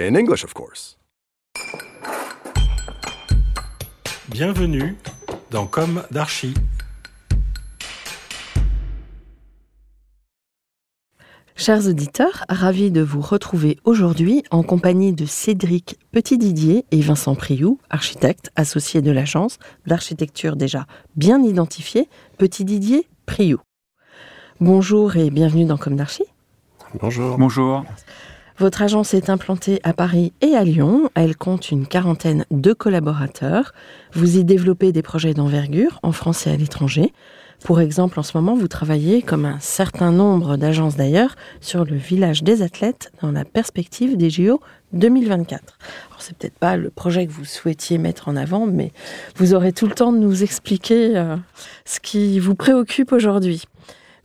In English, of course. Bienvenue dans Comme d'Archi. Chers auditeurs, ravis de vous retrouver aujourd'hui en compagnie de Cédric Petit-Didier et Vincent Priou, architectes associés de l'agence d'architecture déjà bien identifiée, Petit-Didier Priou. Bonjour et bienvenue dans Comme d'Archi. Bonjour. Bonjour. Votre agence est implantée à Paris et à Lyon. Elle compte une quarantaine de collaborateurs. Vous y développez des projets d'envergure en France et à l'étranger. Pour exemple, en ce moment, vous travaillez, comme un certain nombre d'agences d'ailleurs, sur le village des athlètes dans la perspective des JO 2024. Alors, c'est peut-être pas le projet que vous souhaitiez mettre en avant, mais vous aurez tout le temps de nous expliquer euh, ce qui vous préoccupe aujourd'hui.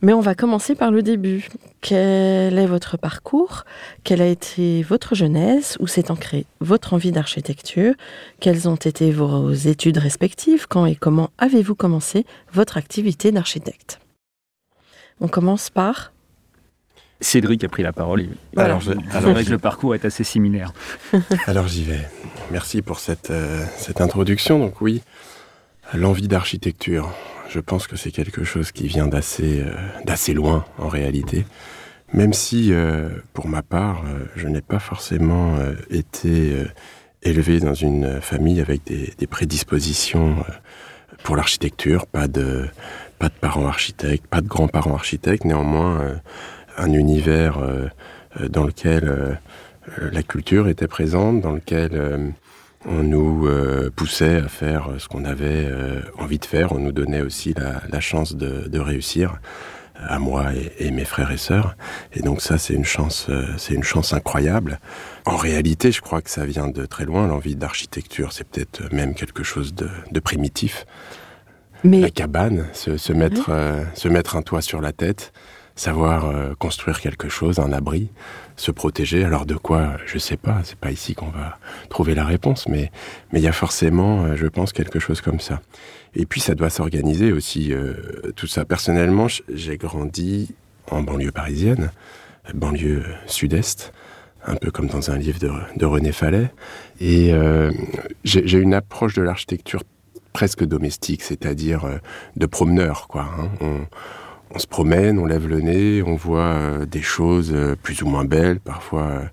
Mais on va commencer par le début. Quel est votre parcours? Quelle a été votre jeunesse? Où s'est ancrée votre envie d'architecture? Quelles ont été vos études respectives? Quand et comment avez-vous commencé votre activité d'architecte? On commence par Cédric a pris la parole. et- Voilà. Alors, je- C'est alors, vrai que le parcours est assez similaire. Alors j'y vais. Merci pour cette, euh, cette introduction. Donc oui, l'envie d'architecture, je pense que c'est quelque chose qui vient d'assez euh, loin en réalité. Même si, euh, pour ma part, euh, je n'ai pas forcément été élevé dans une famille avec des, des prédispositions pour l'architecture, pas de, pas de parents architectes, pas de grands-parents architectes, néanmoins un univers dans lequel la culture était présente, dans lequel on nous euh, poussait à faire ce qu'on avait euh, envie de faire. On nous donnait aussi la, la chance de, de réussir, à moi et, et mes frères et sœurs. Et donc ça, c'est une chance, euh, c'est une chance incroyable. En réalité, je crois que ça vient de très loin. L'envie d'architecture, c'est peut-être même quelque chose de, de primitif. La Mais cabane, se, se mettre, euh, se mettre un toit sur la tête, savoir euh, construire quelque chose, un abri, se protéger. Alors de quoi, je sais pas, c'est pas ici qu'on va trouver la réponse, mais mais il y a forcément, euh, je pense, quelque chose comme ça. Et puis ça doit s'organiser aussi, euh, tout ça. Personnellement, j'ai grandi en banlieue parisienne, banlieue sud-est, un peu comme dans un livre de, de René Fallet. Et euh, j'ai une approche de l'architecture presque domestique, c'est-à-dire euh, de promeneur, quoi. hein. On se promène, on lève le nez, on voit euh, des choses euh, plus ou moins belles, parfois euh,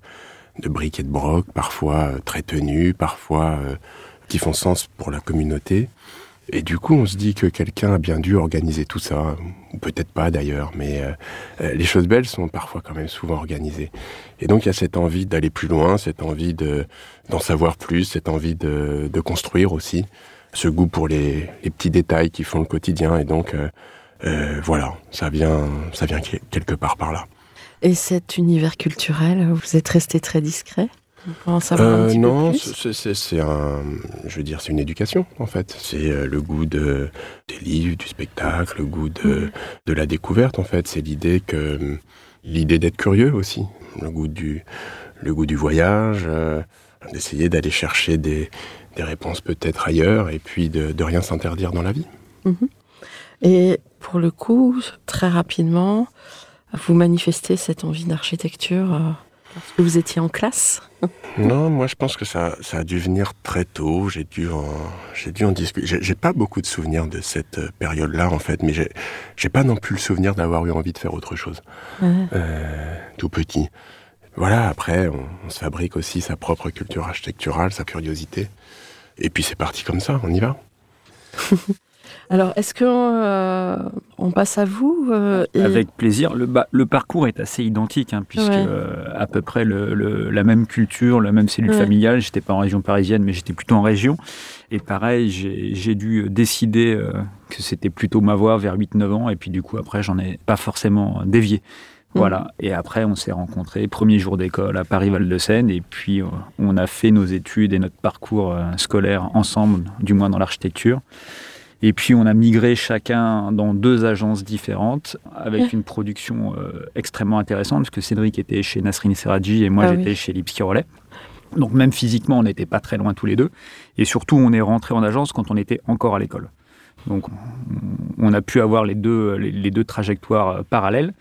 de briques et de broc, parfois très tenues, parfois qui font sens pour la communauté. Et du coup, on se dit que quelqu'un a bien dû organiser tout ça, ou peut-être pas d'ailleurs, mais les choses belles sont parfois quand même souvent organisées. Et donc il y a cette envie d'aller plus loin, cette envie de d'en savoir plus, cette envie de, construire aussi, ce goût pour les, petits détails qui font le quotidien. Et donc euh, voilà, ça vient, ça vient que- quelque part par là. et cet univers culturel, vous êtes resté très discret? On en savoir un Euh, petit non, peu c'est- un, je veux dire, c'est une éducation en fait. C'est euh, le goût de des livres, du spectacle, le goût de de la découverte en fait. C'est l'idée que l'idée d'être curieux aussi, le goût du le goût du voyage, euh, d'essayer d'aller chercher des, des réponses peut-être ailleurs et puis de, de rien s'interdire dans la vie. Et pour le coup, très rapidement, vous manifestez cette envie d'architecture euh, parce que vous étiez en classe Non, moi je pense que ça, ça a dû venir très tôt. J'ai dû en, j'ai dû en discuter. J'ai, pas beaucoup de souvenirs de cette euh, période-là en fait, mais j'ai, j'ai pas non plus le souvenir d'avoir eu envie de faire autre chose. Ouais. Euh, tout petit. Voilà, après, on, on se fabrique aussi sa propre culture architecturale, sa curiosité. Et puis c'est parti comme ça, on y va. Alors, est-ce que euh, on passe à vous euh, et- Avec plaisir. Le, parcours est assez identique, hein, puisque Ouais. euh, à peu près le- le- la même culture, la même cellule Ouais. familiale. J'étais pas en région parisienne, mais j'étais plutôt en région. Et pareil, j'ai dû décider euh, que c'était plutôt ma voie vers 8-9 ans. Et puis du coup, après, j'en ai pas forcément dévié. Voilà. Et après, on s'est rencontrés, premier jour d'école à Paris-Val-de-Seine. Et puis, on a fait nos études et notre parcours scolaire ensemble, du moins dans l'architecture. Et puis on a migré chacun dans deux agences différentes avec une production euh, extrêmement intéressante parce que Cédric était chez Nasrin Serradji et moi Ah j'étais oui. chez Lipski Rollet. Donc même physiquement on n'était pas très loin tous les deux. Et surtout on est rentré en agence quand on était encore à l'école. Donc on- a pu avoir les deux, les, les deux trajectoires euh, parallèles.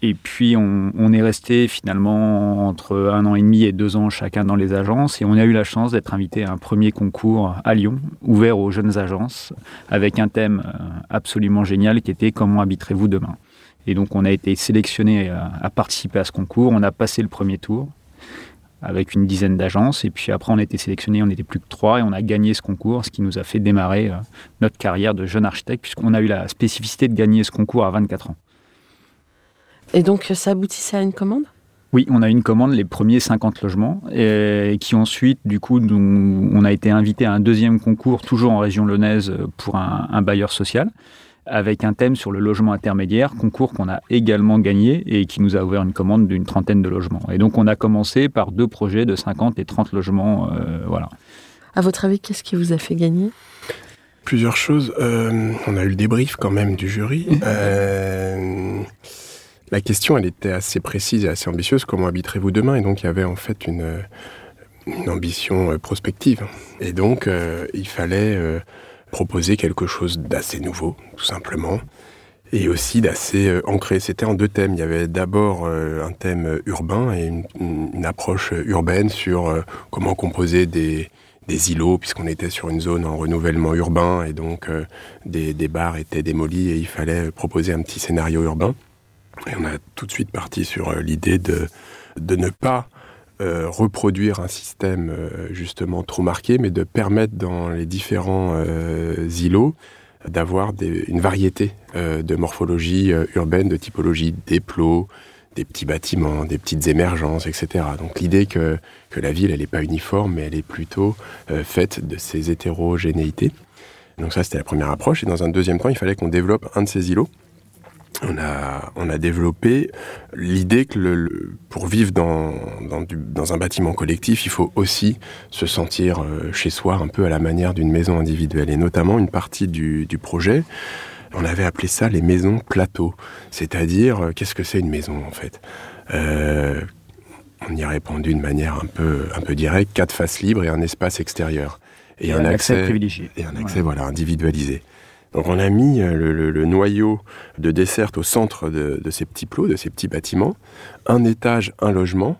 Et puis on, on est resté finalement entre un an et demi et deux ans chacun dans les agences et on a eu la chance d'être invité à un premier concours à Lyon ouvert aux jeunes agences avec un thème euh, absolument génial qui était comment habiterez-vous demain. Et donc on a été sélectionné à, à participer à ce concours, on a passé le premier tour avec une dizaine d'agences et puis après on a été sélectionné, on n'était plus que trois et on a gagné ce concours, ce qui nous a fait démarrer euh, notre carrière de jeune architecte puisqu'on a eu la spécificité de gagner ce concours à 24 ans. Et donc ça aboutissait à une commande? Oui, on a eu une commande, les premiers 50 logements, et qui ensuite, du coup, nous- on a été invité à un deuxième concours, toujours en région lyonnaise, pour un, un bailleur social, avec un thème sur le logement intermédiaire, concours qu'on a également gagné et qui nous a ouvert une commande d'une trentaine de logements. Et donc, on a commencé par deux projets de 50 et 30 logements, euh, voilà. À votre avis, qu'est-ce qui vous a fait gagner? Plusieurs choses. Euh, on a eu le débrief quand même du jury. Euh, la question, elle était assez précise et assez ambitieuse. Comment habiterez-vous demain? Et donc, il y avait en fait une, une ambition euh, prospective. Et donc, euh, il fallait euh, proposer quelque chose d'assez nouveau, tout simplement. Et aussi d'assez euh, ancré. C'était en deux thèmes. Il y avait d'abord euh, un thème urbain et une, approche urbaine sur euh, comment composer des, îlots, puisqu'on était sur une zone en renouvellement urbain, et donc euh, des, des bars étaient démolis, et il fallait proposer un petit scénario urbain. Et on a tout de suite parti sur euh, l'idée de, ne pas euh, reproduire un système euh, justement trop marqué, mais de permettre dans les différents îlots d'avoir une variété de morphologie urbaine, de typologie des plots, des petits bâtiments, des petites émergences, etc. Donc l'idée que, que la ville, elle n'est pas uniforme, mais elle est plutôt faite de ces hétérogénéités. Donc ça, c'était la première approche. Et dans un deuxième temps, il fallait qu'on développe un de ces îlots. On a, on a développé l'idée que le, le- pour vivre dans, dans, du- dans un bâtiment collectif, il faut aussi se sentir euh, chez soi, un peu à la manière d'une maison individuelle. Et notamment, une partie du, du projet, on avait appelé ça les maisons plateaux. C'est-à-dire, euh, qu'est-ce que c'est une maison en fait? Euh, On y a répondu de manière un peu, un peu directe, quatre faces libres et un espace extérieur. Et, un, accès, privilégié. et un accès voilà, individualisé. Donc on a mis euh, le, noyau de desserte au centre de, ces petits plots, de ces petits bâtiments. Un étage, un logement,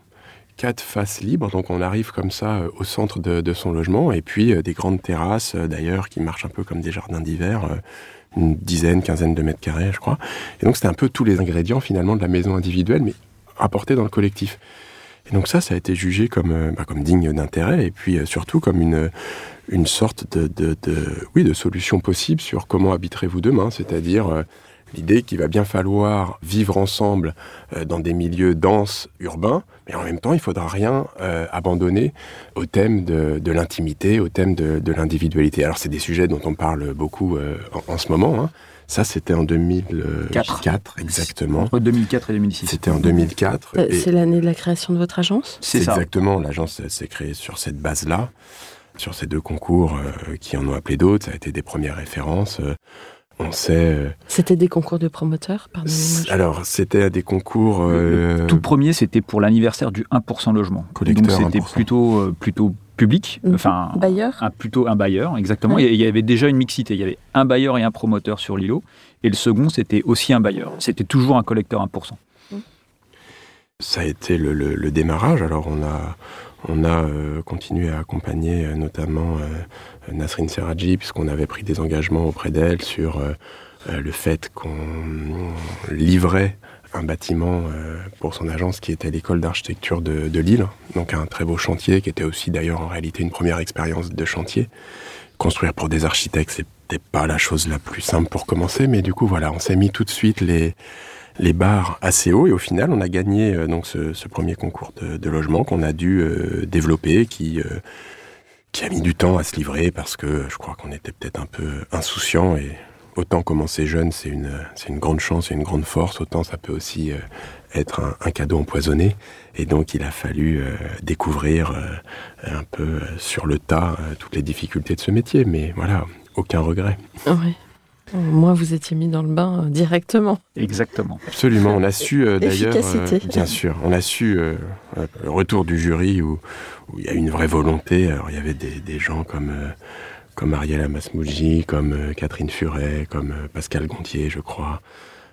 quatre faces libres. Donc on arrive comme ça euh, au centre de, de son logement. Et puis euh, des grandes terrasses, d'ailleurs, qui marchent un peu comme des jardins d'hiver. une dizaine, quinzaine de mètres carrés, je crois. Et donc c'était un peu tous les ingrédients finalement de la maison individuelle, mais rapportés dans le collectif. Et donc ça, ça a été jugé comme, euh, bah, comme digne d'intérêt, et puis euh, surtout comme une, une sorte de, de, de- oui, de solution possible sur comment habiterez-vous demain, c'est-à-dire euh, l'idée qu'il va bien falloir vivre ensemble dans des milieux denses, urbains, mais en même temps, il faudra rien abandonner au thème de, de l'intimité, au thème de, l'individualité. Alors c'est des sujets dont on parle beaucoup en, en ce moment. hein. Ça, c'était en 2004, Quatre. exactement. Entre 2004 et 2006. C'était en 2004. Euh, et- C'est l'année de la création de votre agence? C'est ça. exactement. L'agence s'est créée sur cette base-là, sur ces deux concours euh, qui en ont appelé d'autres. Ça a été des premières références. Euh, on sait. C'était des concours de promoteurs, pardonnez-moi. alors, c'était des concours. euh, Tout premier, c'était pour l'anniversaire du 1% logement. Collecteur Donc c'était 1%. plutôt, plutôt public, Mhm. enfin Bailleur un, plutôt un bailleur, exactement. Ouais. Il y avait déjà une mixité. Il y avait un bailleur et un promoteur sur l'îlot. Et le second, c'était aussi un bailleur. C'était toujours un collecteur 1%. ça a été le, le- le démarrage. Alors on a, on a euh, continué à accompagner euh, notamment euh, Nasrin Serradji, puisqu'on avait pris des engagements auprès d'elle sur euh, euh, le fait qu'on livrait un bâtiment euh, pour son agence qui était l'école d'architecture de, Lille, donc un très beau chantier qui était aussi d'ailleurs en réalité une première expérience de chantier. Construire pour des architectes, c'était pas la chose la plus simple pour commencer, mais du coup voilà, on s'est mis tout de suite les, les barres assez haut et au final on a gagné euh, donc ce, premier concours de, logement qu'on a dû euh, développer qui qui a mis du temps à se livrer parce que je crois qu'on était peut-être un peu insouciant et autant commencer jeune c'est une c'est une grande chance et une grande force autant ça peut aussi euh, être un, un cadeau empoisonné et donc il a fallu euh, découvrir euh, un peu euh, sur le tas euh, toutes les difficultés de ce métier mais voilà aucun regret Ouais. Moi, vous étiez mis dans le bain euh, directement. Exactement. Absolument, on a su euh, d'ailleurs, Efficacité. euh, bien sûr, on a su le retour du jury où, où il y a une vraie volonté. Alors il y avait des, des gens comme euh, comme Ariel Amasmouji, comme euh, Catherine Furet, comme euh, Pascal Gontier, je crois,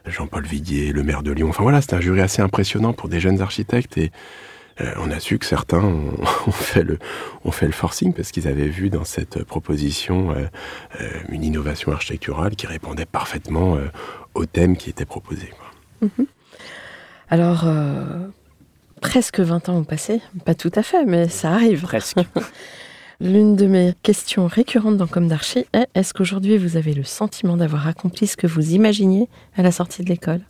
Jean-Paul Viguier, le maire de Lyon. Enfin voilà, c'était un jury assez impressionnant pour des jeunes architectes et euh, on a su que certains ont, ont fait le ont fait le forcing parce qu'ils avaient vu dans cette proposition euh, euh, une innovation architecturale qui répondait parfaitement euh, au thème qui était proposé. quoi. Alors, euh, presque 20 ans ont passé. Pas tout à fait, mais ça arrive. Presque. L'une de mes questions récurrentes dans Comme d'Archie est est-ce qu'aujourd'hui vous avez le sentiment d'avoir accompli ce que vous imaginiez à la sortie de l'école?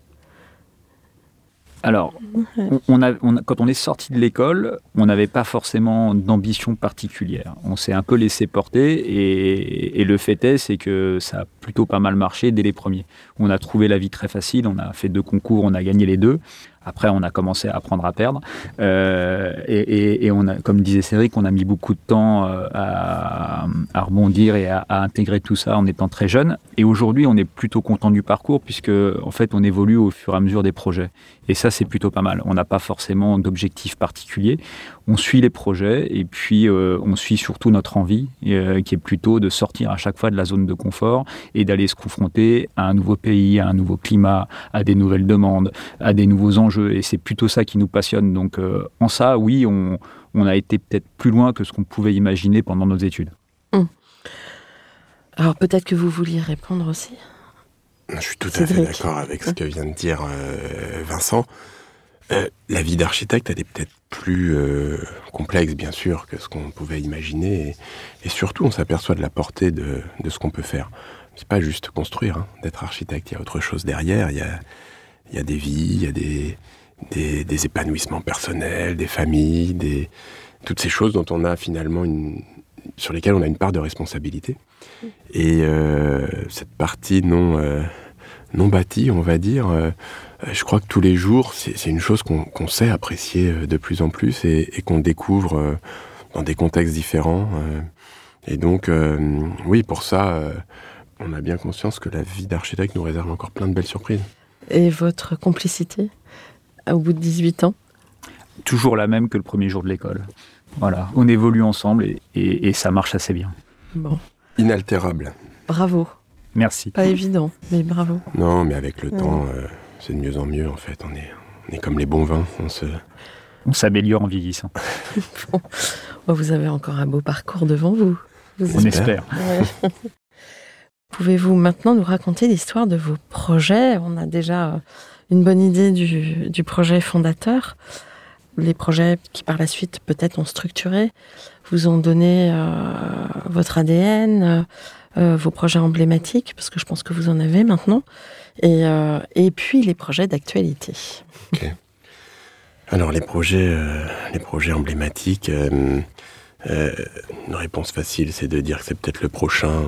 Alors, on- on a, on a- quand on est sorti de l'école, on n'avait pas forcément d'ambition particulière. On s'est un peu laissé porter et, et le fait est, c'est que ça a plutôt pas mal marché dès les premiers. On a trouvé la vie très facile, on a fait deux concours, on a gagné les deux. Après, on a commencé à apprendre à perdre. Euh, et, on a, comme disait Cédric, on a mis beaucoup de temps euh, à, rebondir et à, intégrer tout ça en étant très jeune. Et aujourd'hui, on est plutôt content du parcours puisque, en fait, on évolue au fur et à mesure des projets. Et ça, c'est plutôt pas mal. On n'a pas forcément d'objectif particulier. On suit les projets et puis euh, on suit surtout notre envie, qui est plutôt de sortir à chaque fois de la zone de confort et d'aller se confronter à un nouveau pays, à un nouveau climat, à des nouvelles demandes, à des nouveaux enjeux. Et c'est plutôt ça qui nous passionne. Donc, euh, en ça, oui, on, on a été peut-être plus loin que ce qu'on pouvait imaginer pendant nos études. Alors peut-être que vous vouliez répondre aussi. Je suis tout à fait d'accord avec ce que vient de dire euh, Vincent. Euh, la vie d'architecte, elle est peut-être plus euh, complexe, bien sûr, que ce qu'on pouvait imaginer. Et, et surtout, on s'aperçoit de la portée de, de ce qu'on peut faire. C'est pas juste construire, hein, d'être architecte. Il y a autre chose derrière. Il y a, il y a des vies, il y a des, des, des épanouissements personnels, des familles, des, toutes ces choses dont on a finalement une, sur lesquelles on a une part de responsabilité. Et euh, cette partie non, euh, non bâtie, on va dire, euh, je crois que tous les jours, c'est une chose qu'on sait apprécier de plus en plus et, et qu'on découvre dans des contextes différents. et donc, oui, pour ça, on a bien conscience que la vie d'architecte nous réserve encore plein de belles surprises. Et votre complicité au bout de 18 ans Toujours la même que le premier jour de l'école. Voilà, on évolue ensemble et, et- et ça marche assez bien. Bon, Inaltérable. bravo. Merci. Pas évident, mais bravo. Non, mais avec le Ouais. temps, euh, c'est de mieux en mieux, en fait. On est, on est comme les bons vins. On se... On s'améliore en vieillissant. Bon, vous avez encore un beau parcours devant vous. Vous On espère. Ouais. Pouvez-vous maintenant nous raconter l'histoire de vos projets? On a déjà euh, une bonne idée du, projet fondateur. Les projets qui par la suite peut-être ont structuré, vous ont donné euh, votre ADN, euh, vos projets emblématiques, parce que je pense que vous en avez maintenant, et, puis les projets d'actualité. Alors les projets, les projets emblématiques, une réponse facile, c'est de dire que c'est peut-être le prochain,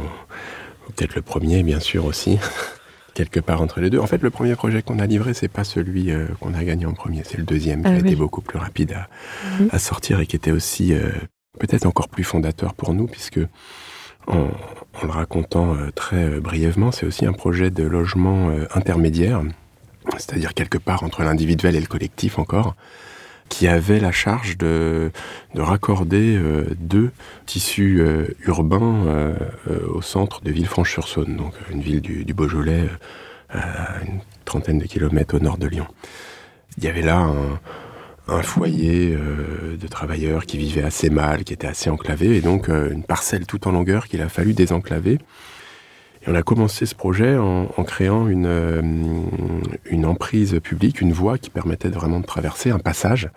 peut-être le premier, bien sûr aussi, quelque part entre les deux. En fait, le premier projet qu'on a livré, c'est pas celui euh, qu'on a gagné en premier, c'est le deuxième qui Ah a été beaucoup plus rapide à, Mhm. à sortir et qui était aussi euh, peut-être encore plus fondateur pour nous, puisque en, en le racontant euh, très brièvement, c'est aussi un projet de logement intermédiaire, c'est-à-dire quelque part entre l'individuel et le collectif encore, qui avait la charge de, de raccorder euh, deux tissus euh, urbains euh, au centre de Villefranche-sur-Saône, donc une ville du, Beaujolais à une trentaine de kilomètres au nord de Lyon. Il y avait là un, foyer de travailleurs qui vivaient assez mal, qui était assez enclavé, et donc une parcelle tout en longueur qu'il a fallu désenclaver. On a commencé ce projet en, créant une, euh, une emprise publique, une voie qui permettait vraiment de traverser un passage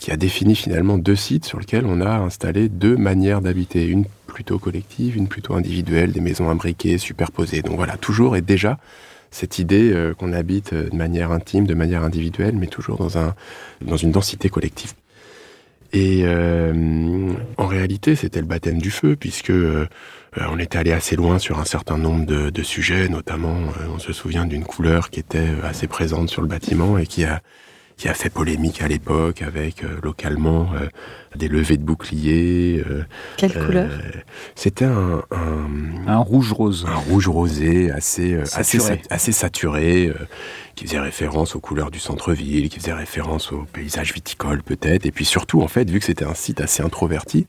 qui a défini finalement deux sites sur lesquels on a installé deux manières d'habiter, une plutôt collective, une plutôt individuelle, des maisons imbriquées, superposées. Donc voilà, toujours et déjà cette idée euh, qu'on habite de manière intime, de manière individuelle, mais toujours dans, un, dans une densité collective. Et euh, en réalité, c'était le baptême du feu, puisque on était allé assez loin sur un certain nombre de, de sujets, notamment, euh, on se souvient d'une couleur qui était euh, assez présente sur le bâtiment et qui a, qui a fait polémique à l'époque avec euh, localement euh, des levées de boucliers. euh, Quelle euh, couleur? C'était un, un, Un rouge rose. un rouge rosé assez, euh, assez, Saturé. sat- assez saturé, euh, qui faisait référence aux couleurs du centre-ville, qui faisait référence au paysage viticole peut-être, et puis surtout, en fait, vu que c'était un site assez introverti,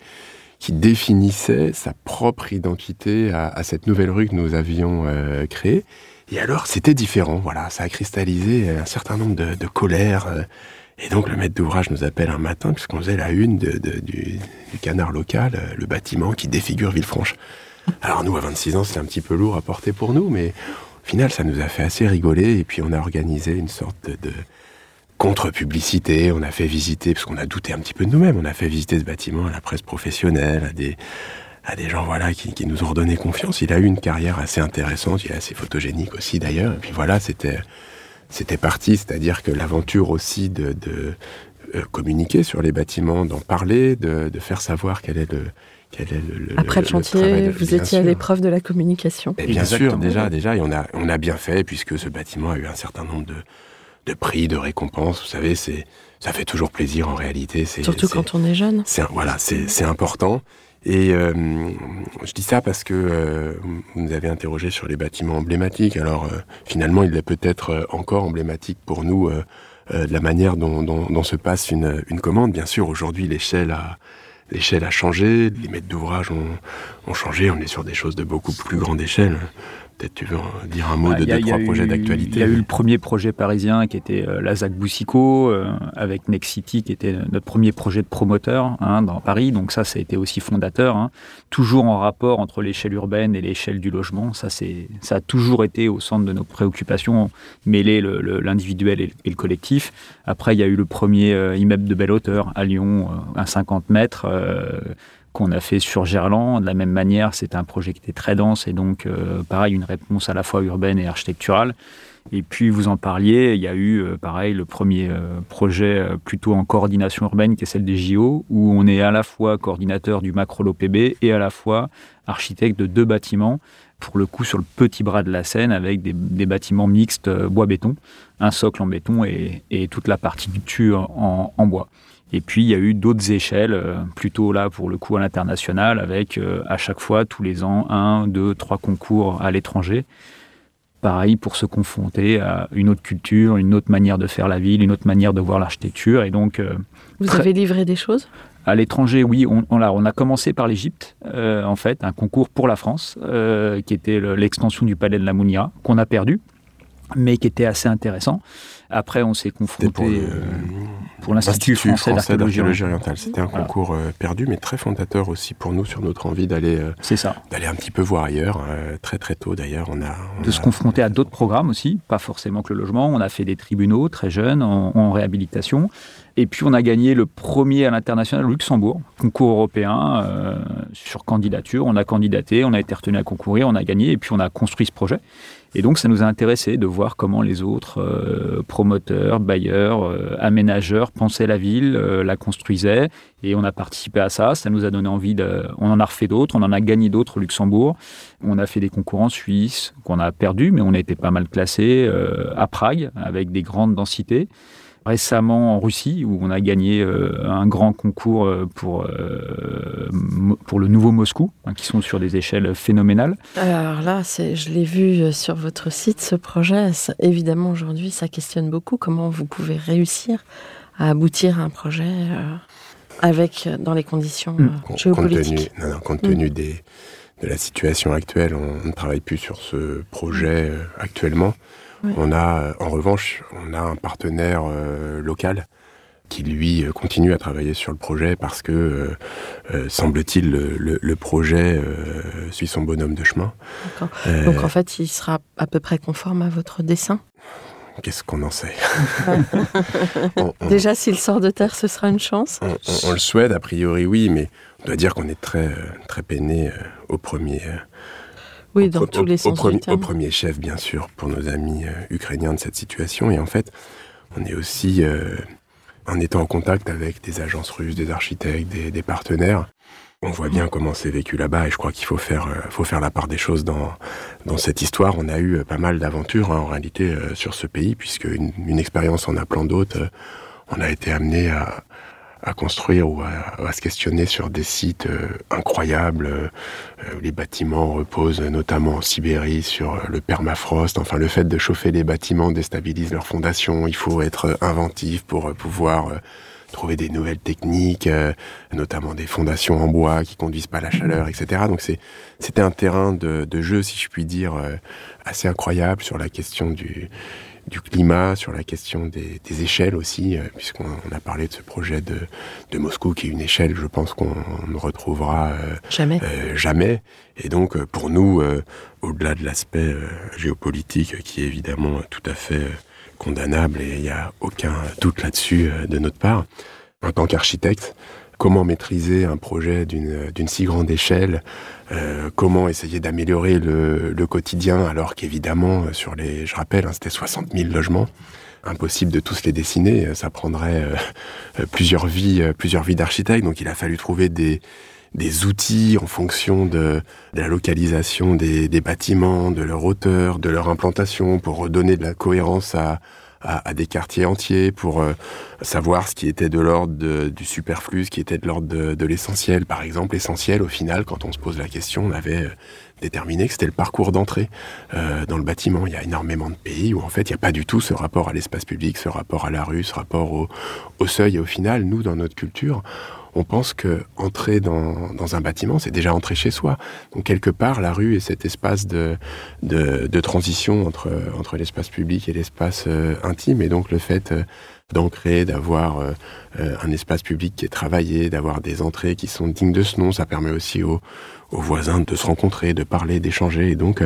qui définissait sa propre identité à, cette nouvelle rue que nous avions euh, créée. Et alors, c'était différent, voilà, ça a cristallisé un certain nombre de, colères. euh, et donc, le maître d'ouvrage nous appelle un matin, puisqu'on faisait la une du, canard local, euh, le bâtiment qui défigure Villefranche. Alors nous, à 26 ans, c'était un petit peu lourd à porter pour nous, mais au final, ça nous a fait assez rigoler. Et puis, on a organisé une sorte de contre-publicité. On a fait visiter, parce qu'on a douté un petit peu de nous-mêmes, on a fait visiter ce bâtiment à la presse professionnelle, à des, à des gens voilà, qui, qui nous ont redonné confiance. Il a eu une carrière assez intéressante, il est assez photogénique aussi d'ailleurs. Et puis voilà, c'était c'était parti, c'est-à-dire que l'aventure aussi de, de euh, communiquer sur les bâtiments, d'en parler, de, de faire savoir quel est le... Quel est le, le- Après le chantier, de- vous étiez à l'épreuve de la communication. Et bien Exactement. sûr, déjà, déjà, et on a, on a bien fait puisque ce bâtiment a eu un certain nombre de, de prix, de récompenses. Vous savez, c'est, ça fait toujours plaisir en réalité. Surtout quand on est jeune. c'est voilà, c'est c'est important. Et euh, je dis ça parce que euh, vous nous avez interrogé sur les bâtiments emblématiques. Alors euh, finalement, il est peut-être euh, encore emblématique pour nous euh, euh, de la manière dont, dont- dont se passe une, une commande. Bien sûr, aujourd'hui, l'échelle a l'échelle a changé, les maîtres d'ouvrage ont, ont changé. On est sur des choses de beaucoup plus grande échelle. Peut-être tu veux dire un mot Bah, de a- deux trois projets d'actualité. Il y a eu le premier projet parisien qui était euh, la ZAC Boussico, euh, avec Next City, qui était notre premier projet de promoteur hein, dans Paris. Donc ça, ça a été aussi fondateur. hein. Toujours en rapport entre l'échelle urbaine et l'échelle du logement. Ça, c'est, ça a toujours été au centre de nos préoccupations, mêler le- le- l'individuel et, le- et le collectif. Après, il y a eu le premier euh, immeuble de belle hauteur à Lyon, euh, à 50 mètres. Qu'on a fait sur Gerland. De la même manière, c'était un projet qui était très dense et donc, euh, pareil, une réponse à la fois urbaine et architecturale. Et puis, vous en parliez, il y a eu, euh, pareil, le premier euh, projet plutôt en coordination urbaine, qui est celle des JO, où on est à la fois coordinateur du macro LOPB et à la fois architecte de deux bâtiments, pour le coup sur le petit bras de la Seine, avec des, bâtiments mixtes bois-béton, un socle en béton et, toute la partie du en, en bois. Et puis, il y a eu d'autres échelles, euh, plutôt là, pour le coup, à l'international, avec euh, à chaque fois, tous les ans, un, deux, trois concours à l'étranger. Pareil, pour se confronter à une autre culture, une autre manière de faire la ville, une autre manière de voir l'architecture. Et donc, euh, Vous Très- avez livré des choses? À l'étranger, oui, on, on, a, on a commencé par l'Égypte, euh, en fait, un concours pour la France, euh, qui était le- l'extension du palais de la Mounia, qu'on a perdu, mais qui était assez intéressant. Après, on s'est confronté pour le- euh, pour l'Institut français, d'archéologie. d'archéologie orientale. C'était un Voilà. concours euh, perdu, mais très fondateur aussi pour nous sur notre envie d'aller euh, C'est ça. d'aller un petit peu voir ailleurs. euh, très très tôt d'ailleurs, on a on de se a- confronter à d'autres programmes aussi, pas forcément que le logement. On a fait des tribunaux très jeunes en, en réhabilitation. Et puis on a gagné le premier à l'international au Luxembourg, concours européen euh, sur candidature. On a candidaté, on a été retenu à concourir, on a gagné et puis on a construit ce projet. Et donc ça nous a intéressé de voir comment les autres euh, promoteurs, bailleurs, euh, aménageurs pensaient la ville, euh, la construisaient. Et on a participé à ça. Ça nous a donné envie de. On en a refait d'autres, on en a gagné d'autres au Luxembourg. On a fait des concours en Suisse qu'on a perdus, mais on a été pas mal classés euh, à Prague avec des grandes densités. Récemment en Russie, où on a gagné euh, un grand concours euh, pour, euh, pour le nouveau Moscou, hein, qui sont sur des échelles phénoménales. Alors là, je l'ai vu sur votre site, ce projet. évidemment, aujourd'hui, ça questionne beaucoup comment vous pouvez réussir à aboutir à un projet avec, dans les conditions mmh. géopolitiques. Compte tenu, compte tenu des, de la situation actuelle, on ne travaille plus sur ce projet actuellement. On a, en revanche, on a un partenaire euh, local qui lui euh, continue à travailler sur le projet parce que, euh, semble-t-il, le, projet suit son bonhomme de chemin. Donc en fait, il sera à peu près conforme à votre dessin? Qu'est-ce qu'on en sait? Déjà, s'il sort de terre, ce sera une chance? On, le souhaite, a priori oui, mais on doit dire qu'on est très, très peiné au premier oui, dans tous les sens au, premier chef, bien sûr, pour nos amis euh, ukrainiens de cette situation. Et en fait, on est aussi, euh, en étant en contact avec des agences russes, des architectes, des, partenaires, on voit bien comment c'est vécu là-bas et je crois qu'il faut faire, euh, faut faire la part des choses dans, dans cette histoire. On a eu pas mal d'aventures hein, en réalité sur ce pays, puisque une, une expérience en appelant d'autres, on a été amené à, à construire ou à, se questionner sur des sites euh, incroyables. Euh, les bâtiments reposent notamment en Sibérie sur le permafrost. Enfin, le fait de chauffer les bâtiments déstabilise leur fondation. Il faut être inventif pour pouvoir euh, trouver des nouvelles techniques, notamment des fondations en bois qui conduisent pas la chaleur, etc. Donc c'était un terrain de, jeu, si je puis dire, assez incroyable sur la question du, du climat, sur la question des, échelles aussi, euh, puisqu'on a parlé de ce projet de, de, Moscou, qui est une échelle, je pense qu'on ne retrouvera euh, jamais. Euh, jamais. Et donc, pour nous, au-delà de l'aspect géopolitique, qui est évidemment tout à fait condamnable, et il n'y a aucun doute là-dessus de notre part, en tant qu'architecte, comment maîtriser un projet d'une si grande échelle, euh, comment essayer d'améliorer le, quotidien, alors qu'évidemment, sur les, je rappelle, hein, c'était 60 000 logements, impossible de tous les dessiner, ça prendrait euh, plusieurs vies, plusieurs vies d'architectes, donc il a fallu trouver des, outils en fonction de, la localisation des, bâtiments, de leur hauteur, de leur implantation, pour redonner de la cohérence à, à, des quartiers entiers pour euh, savoir ce qui était de l'ordre du superflu, ce qui était de l'ordre de, l'essentiel. Par exemple, l'essentiel, au final, quand on se pose la question, on avait euh, déterminé que c'était le parcours d'entrée euh, dans le bâtiment. Il y a énormément de pays où en fait il n'y a pas du tout ce rapport à l'espace public, ce rapport à la rue, ce rapport au, au seuil. Et au final, nous, dans notre culture, on pense que entrer dans, un bâtiment, c'est déjà entrer chez soi. Donc quelque part, la rue est cet espace de, transition entre, l'espace public et l'espace euh, intime. Et donc le fait euh, d'ancrer, d'avoir euh, un espace public qui est travaillé, d'avoir des entrées qui sont dignes de ce nom, ça permet aussi aux, voisins de se rencontrer, de parler, d'échanger. Et donc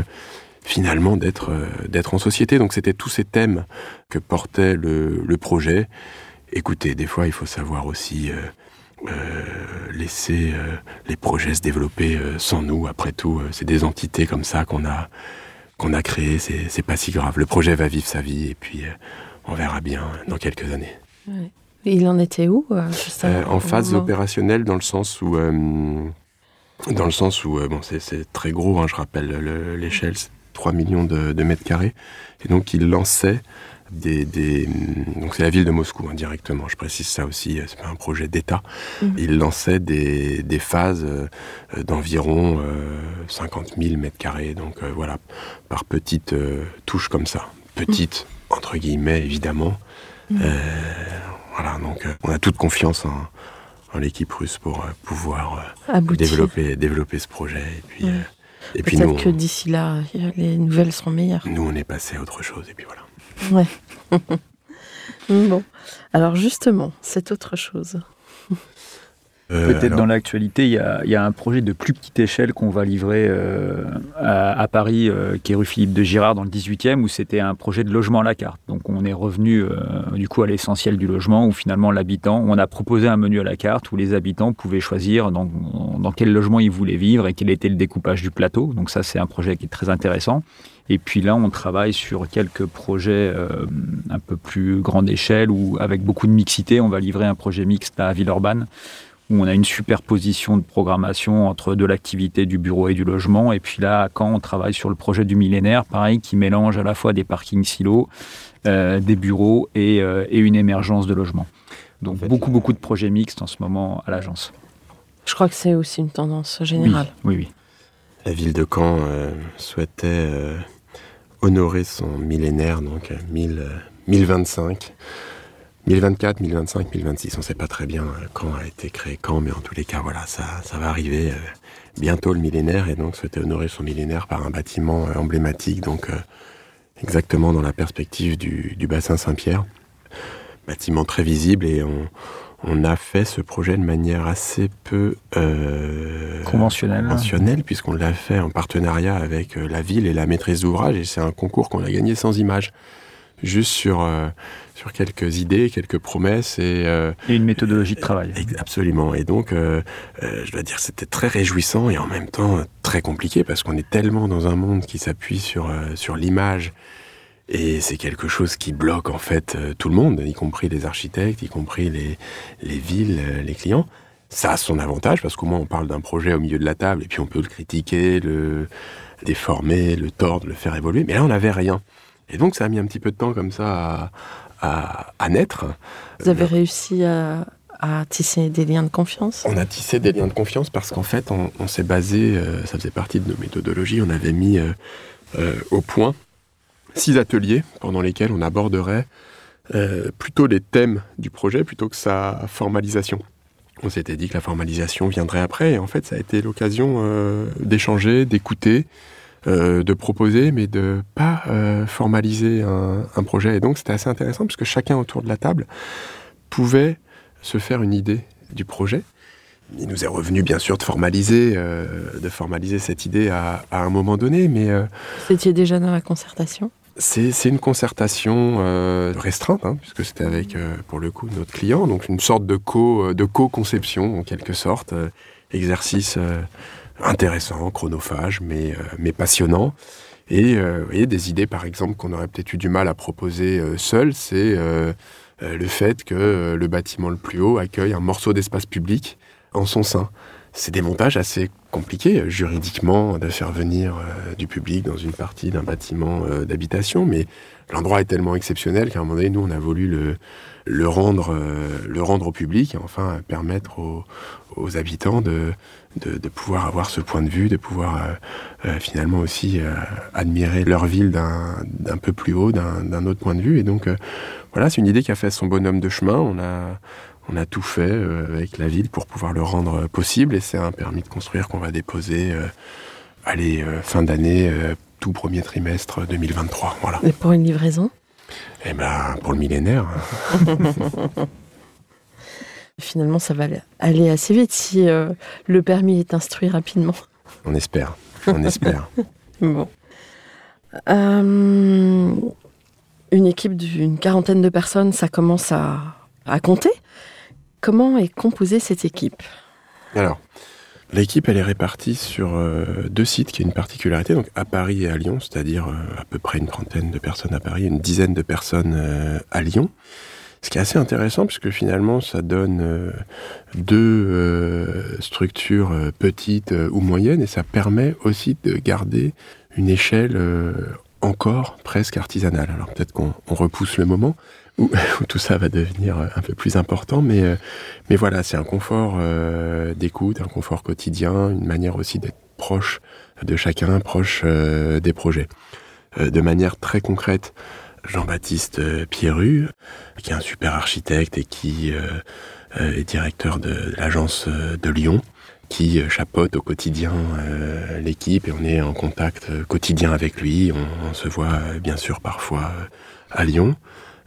finalement d'être en société. Donc c'était tous ces thèmes que portait le, le projet. Écoutez, des fois il faut savoir aussi laisser euh, les projets se développer euh, sans nous. Après tout, c'est des entités comme ça qu'on a qu'on a créées. C'est pas si grave. Le projet va vivre sa vie et puis on verra bien dans quelques années. il en était où En phase opérationnelle, dans le sens où dans le sens où bon, c'est très gros. Hein, je rappelle l'échelle, 3 millions de, de, mètres carrés. Et donc il lançait des, donc c'est la ville de Moscou indirectement. Hein, je précise ça aussi. C'est pas un projet d'État. Mhm. Il lançait des, des phases euh, d'environ 50 000 mètres carrés. Donc euh, voilà, par petites euh, touches comme ça, petites mhm. entre guillemets évidemment. Mhm. voilà, donc on a toute confiance en, en l'équipe russe pour pouvoir développer développer ce projet. Et puis et puis nous, que d'ici là, les nouvelles seront meilleures. Nous, on est passé à autre chose et puis voilà. Ouais. bon. Alors justement, c'est autre chose. Euh, Peut-être dans l'actualité, il y, a un projet de plus petite échelle qu'on va livrer euh, à, Paris, euh, qui est rue Philippe de Girard, dans le 18e, où c'était un projet de logement à la carte. Donc on est revenu du coup à l'essentiel du logement, où finalement l'habitant, on a proposé un menu à la carte où les habitants pouvaient choisir dans, dans quel logement ils voulaient vivre et quel était le découpage du plateau. Donc ça, c'est un projet qui est très intéressant. Et puis là, on travaille sur quelques projets un peu plus grande échelle, où avec beaucoup de mixité, on va livrer un projet mixte à Villeurbanne où on a une superposition de programmation entre de l'activité du bureau et du logement. Et puis là, quand on travaille sur le projet du millénaire, pareil, qui mélange à la fois des parkings silos, euh, des bureaux et, euh, et, une émergence de logement. Donc beaucoup, beaucoup de projets mixtes en ce moment à l'agence. Je crois que c'est aussi une tendance générale. Oui, oui. oui. La ville de Caen euh, souhaitait euh, honorer son millénaire, donc 1000, 1025. 1024, 1025, 1026, on ne sait pas très bien quand a été créé quand, mais en tous les cas, voilà, ça, ça va arriver bientôt le millénaire, et donc souhaitait honorer son millénaire par un bâtiment emblématique, donc exactement dans la perspective du, du bassin Saint-Pierre. Bâtiment très visible et on, on, a fait ce projet de manière assez peu euh, conventionnelle, conventionnelle puisqu'on l'a fait en partenariat avec euh, la ville et la maîtrise d'ouvrage et c'est un concours qu'on a gagné sans image juste sur, euh, sur quelques idées, quelques promesses et, euh, et une méthodologie de travail. Absolument. Et donc, je dois dire, c'était très réjouissant et en même temps très compliqué parce qu'on est tellement dans un monde qui s'appuie sur, sur l'image et c'est quelque chose qui bloque en fait tout le monde, y compris les architectes, y compris les, les villes, les clients. Ça a son avantage parce qu'au moins on parle d'un projet au milieu de la table et puis on peut le critiquer, le déformer, le tordre, le faire évoluer. Mais là, on n'avait rien. Et donc, ça a mis un petit peu de temps comme ça à, à, naître. Vous avez réussi à, à, tisser des liens de confiance? On a tissé des liens de confiance parce qu'en fait, on, on s'est basé, euh, ça faisait partie de nos méthodologies, on avait mis euh, euh, au point six ateliers pendant lesquels on aborderait euh, plutôt les thèmes du projet plutôt que sa formalisation. On s'était dit que la formalisation viendrait après, et en fait, ça a été l'occasion euh, d'échanger, d'écouter, euh, de proposer, mais de pas formaliser un, projet. Et donc, c'était assez intéressant puisque chacun autour de la table pouvait se faire une idée du projet. Il nous est revenu bien sûr de formaliser, de formaliser cette idée à, à, un moment donné, mais étiez déjà dans la concertation? C'est une concertation euh, restreinte, hein, puisque c'était avec, euh, pour le coup, notre client, donc une sorte de co de co-conception en quelque sorte, euh, exercice intéressant, chronophage, mais, euh, mais passionnant. Et euh, vous voyez, des idées, par exemple, qu'on aurait peut-être eu du mal à proposer euh, seul, c'est le fait que le bâtiment le plus haut accueille un morceau d'espace public en son sein. C'est des montages assez compliqués juridiquement de faire venir euh, du public dans une partie d'un bâtiment euh, d'habitation, mais l'endroit est tellement exceptionnel qu'à un moment donné, nous, on a voulu le, rendre, euh, le rendre au public et enfin permettre aux, habitants de, de, de, pouvoir avoir ce point de vue, de pouvoir finalement aussi admirer leur ville d'un peu plus haut, d'un autre point de vue. Et donc, voilà, c'est une idée qui a fait son bonhomme de chemin. On a on a tout fait euh, avec la ville pour pouvoir le rendre possible et c'est un permis de construire qu'on va déposer euh, allez, euh, fin d'année, euh, tout premier trimestre 2023. Voilà. Et pour une livraison? Eh ben, pour le millénaire. Finalement, ça va aller assez vite si euh, le permis est instruit rapidement. On espère. On espère. bon. Euh, une équipe d'une quarantaine de personnes, ça commence à, à compter. Comment est composée cette équipe? Alors, l'équipe, elle est répartie sur euh, deux sites qui ont une particularité, donc à Paris et à Lyon, c'est-à-dire euh, à peu près une trentaine de personnes à Paris, une dizaine de personnes euh, à Lyon. Ce qui est assez intéressant, puisque finalement, ça donne deux structures petites ou moyennes, et ça permet aussi de garder une échelle encore presque artisanale. Alors peut-être qu'on repousse le moment, où, où, tout ça va devenir un peu plus important, mais, euh, mais voilà, c'est un confort euh, d'écoute, un confort quotidien, une manière aussi d'être proche de chacun, proche euh, des projets. Euh, de manière très concrète, Jean-Baptiste Pierru, qui est un super architecte et qui euh, est directeur de l'agence de Lyon, qui chapeaute au quotidien euh, l'équipe et on est en contact quotidien avec lui. On, se voit bien sûr parfois à Lyon.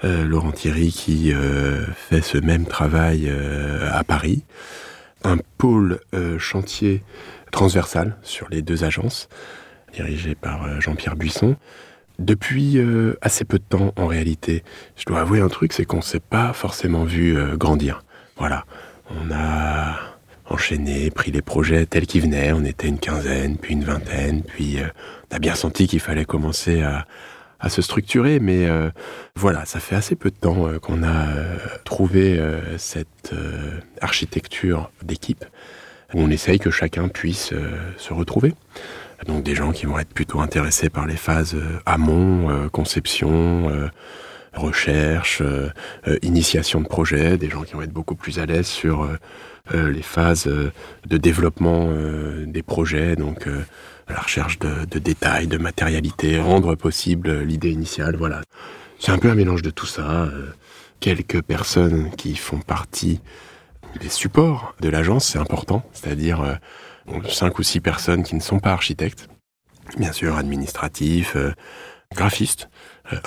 Euh, Laurent Thierry qui euh, fait ce même travail euh, à Paris. Un pôle euh, chantier transversal sur les deux agences, dirigé par euh, Jean-Pierre Buisson. Depuis euh, assez peu de temps, en réalité, je dois avouer un truc, c'est qu'on ne s'est pas forcément vu euh, grandir. Voilà, on a enchaîné, pris les projets tels qu'ils venaient. On était une quinzaine, puis une vingtaine, puis euh, on a bien senti qu'il fallait commencer à, se structurer, mais euh, voilà, ça fait assez peu de temps euh, qu'on a trouvé cette architecture d'équipe où on essaye que chacun puisse se retrouver. Donc des gens qui vont être plutôt intéressés par les phases amont, conception, recherche, initiation de projet, des gens qui vont être beaucoup plus à l'aise sur les phases de développement des projets, donc la recherche de, détails, de matérialité, rendre possible l'idée initiale. Voilà. C'est un peu un mélange de tout ça. Euh, quelques personnes qui font partie des supports de l'agence, c'est important, c'est-à-dire euh, cinq ou six personnes qui ne sont pas architectes, bien sûr administratifs, euh, graphistes.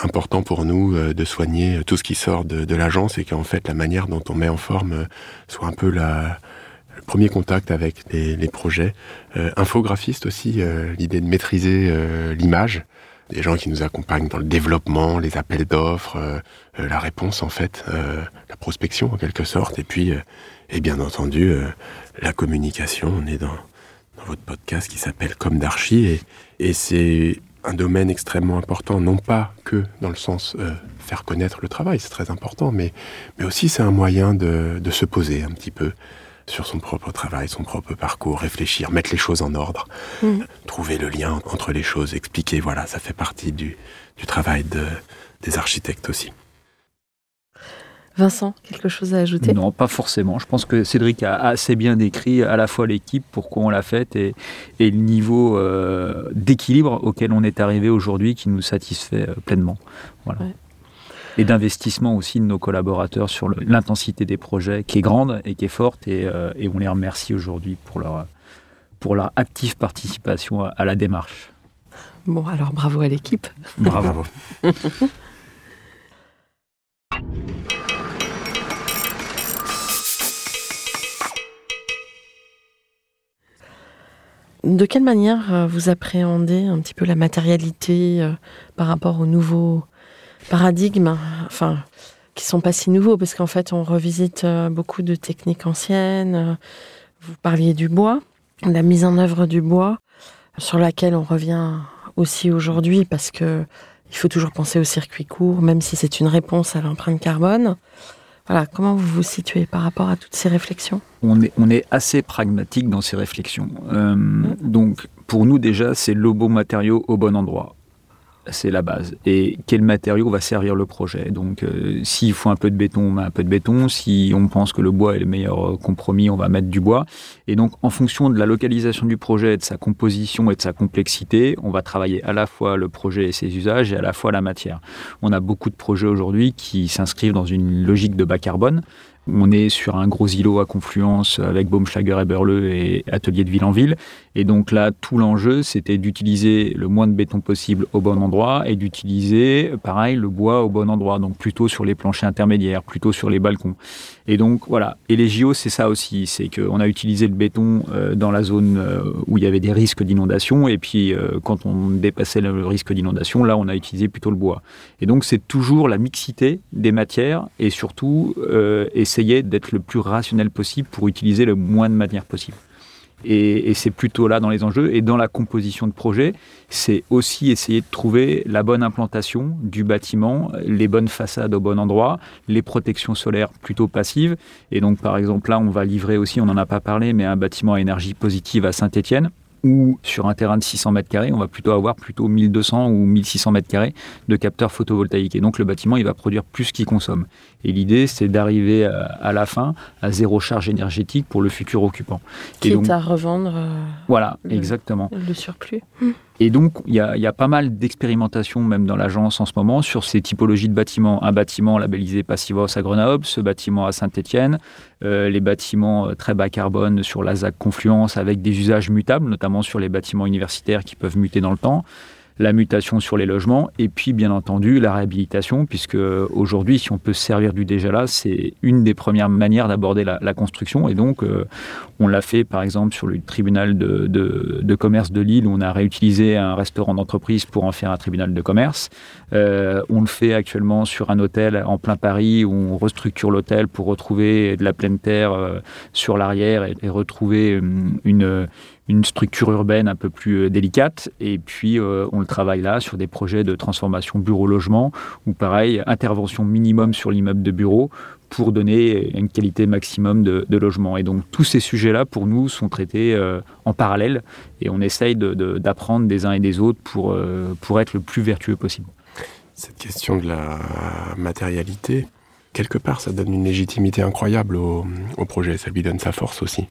important pour nous de soigner tout ce qui sort de, l'agence et qu'en fait la manière dont on met en forme soit un peu la, premier contact avec les, projets. Euh, infographiste aussi, euh, l'idée de maîtriser euh, l'image. Des gens qui nous accompagnent dans le développement, les appels d'offres, la réponse en fait, la prospection en quelque sorte, et puis, et bien entendu, la communication. On est dans, votre podcast qui s'appelle Comme d'Archi, et c'est un domaine extrêmement important, non pas que dans le sens faire connaître le travail, c'est très important, mais, mais aussi c'est un moyen de, de, se poser un petit peu, sur son propre travail, son propre parcours, réfléchir, mettre les choses en ordre, mm. trouver le lien entre les choses, expliquer, voilà, ça fait partie du, travail de, des architectes aussi. Vincent, quelque chose à ajouter? Non, pas forcément. Je pense que Cédric a assez bien décrit à la fois l'équipe, pourquoi on l'a faite, et, le niveau euh, d'équilibre auquel on est arrivé aujourd'hui qui nous satisfait euh, pleinement. Voilà et d'investissement aussi de nos collaborateurs sur l'intensité des projets qui est grande et qui est forte et, euh, et on les remercie aujourd'hui pour leur, pour leur active participation à, la démarche. Bon, alors bravo à l'équipe. Bravo. De quelle manière euh, vous appréhendez un petit peu la matérialité euh, par rapport aux nouveaux paradigmes, enfin, qui sont pas si nouveaux, parce qu'en fait, on revisite euh, beaucoup de techniques anciennes. Vous parliez du bois, la mise en œuvre du bois, sur laquelle on revient aussi aujourd'hui, parce que il faut toujours penser au circuit court, même si c'est une réponse à l'empreinte carbone. Voilà, comment vous vous situez par rapport à toutes ces réflexions? On est, on est assez pragmatique dans ces réflexions. Euh, donc, pour nous, déjà, c'est le beau matériau au bon endroit c'est la base. Et quel matériau va servir le projet? Donc, euh, s'il faut un peu de béton, on met un peu de béton. Si on pense que le bois est le meilleur euh, compromis, on va mettre du bois. Et donc, en fonction de la localisation du projet, de sa composition et de sa complexité, on va travailler à la fois le projet et ses usages et à la fois la matière. On a beaucoup de projets aujourd'hui qui s'inscrivent dans une logique de bas carbone. On est sur un gros îlot à confluence avec Baumschlager et Berleux et Atelier de Ville en Ville. Et donc là, tout l'enjeu, c'était d'utiliser le moins de béton possible au bon endroit et d'utiliser, pareil, le bois au bon endroit. Donc plutôt sur les planchers intermédiaires, plutôt sur les balcons. Et donc voilà. Et les JO, c'est ça aussi. C'est qu'on a utilisé le béton euh, dans la zone euh, où il y avait des risques d'inondation. Et puis euh, quand on dépassait le risque d'inondation, là, on a utilisé plutôt le bois. Et donc c'est toujours la mixité des matières et surtout essayer d'être le plus rationnel possible pour utiliser le moins de matière possible. Et, c'est plutôt là dans les enjeux. Et dans la composition de projet, c'est aussi essayer de trouver la bonne implantation du bâtiment, les bonnes façades au bon endroit, les protections solaires plutôt passives. Et donc, par exemple, là, on va livrer aussi, on n'en a pas parlé, mais un bâtiment à énergie positive à Saint-Étienne ou sur un terrain de 600 mètres carrés, on va plutôt avoir plutôt 1200 ou 1600 mètres carrés de capteurs photovoltaïques. Et donc le bâtiment, il va produire plus qu'il consomme. Et l'idée, c'est d'arriver à, la fin à zéro charge énergétique pour le futur occupant. Quitte à revendre. Euh, voilà, exactement. Le surplus. Et donc, il y a, pas mal d'expérimentations, même dans l'agence en ce moment, sur ces typologies de bâtiments. Un bâtiment labellisé Passivos à Grenoble, ce bâtiment à Saint-Étienne, euh, les bâtiments euh, très bas carbone sur la ZAC Confluence avec des usages mutables, notamment sur les bâtiments universitaires qui peuvent muter dans le temps la mutation sur les logements et puis bien entendu la réhabilitation puisque aujourd'hui si on peut se servir du déjà là c'est une des premières manières d'aborder la, construction. Et donc euh, on l'a fait par exemple sur le tribunal de, commerce de Lille où on a réutilisé un restaurant d'entreprise pour en faire un tribunal de commerce. Euh, on le fait actuellement sur un hôtel en plein Paris où on restructure l'hôtel pour retrouver de la pleine terre euh, sur l'arrière et, retrouver une une structure urbaine un peu plus délicate. Et puis, on le travaille là sur des projets de transformation bureau-logement, ou pareil, intervention minimum sur l'immeuble de bureau pour donner une qualité maximum de, logement. Et donc tous ces sujets-là, pour nous, sont traités en parallèle et on essaye d'apprendre des uns et des autres pour, pour être le plus vertueux possible. Cette question de la matérialité, quelque part, ça donne une légitimité incroyable au, projet, ça lui donne sa force aussi.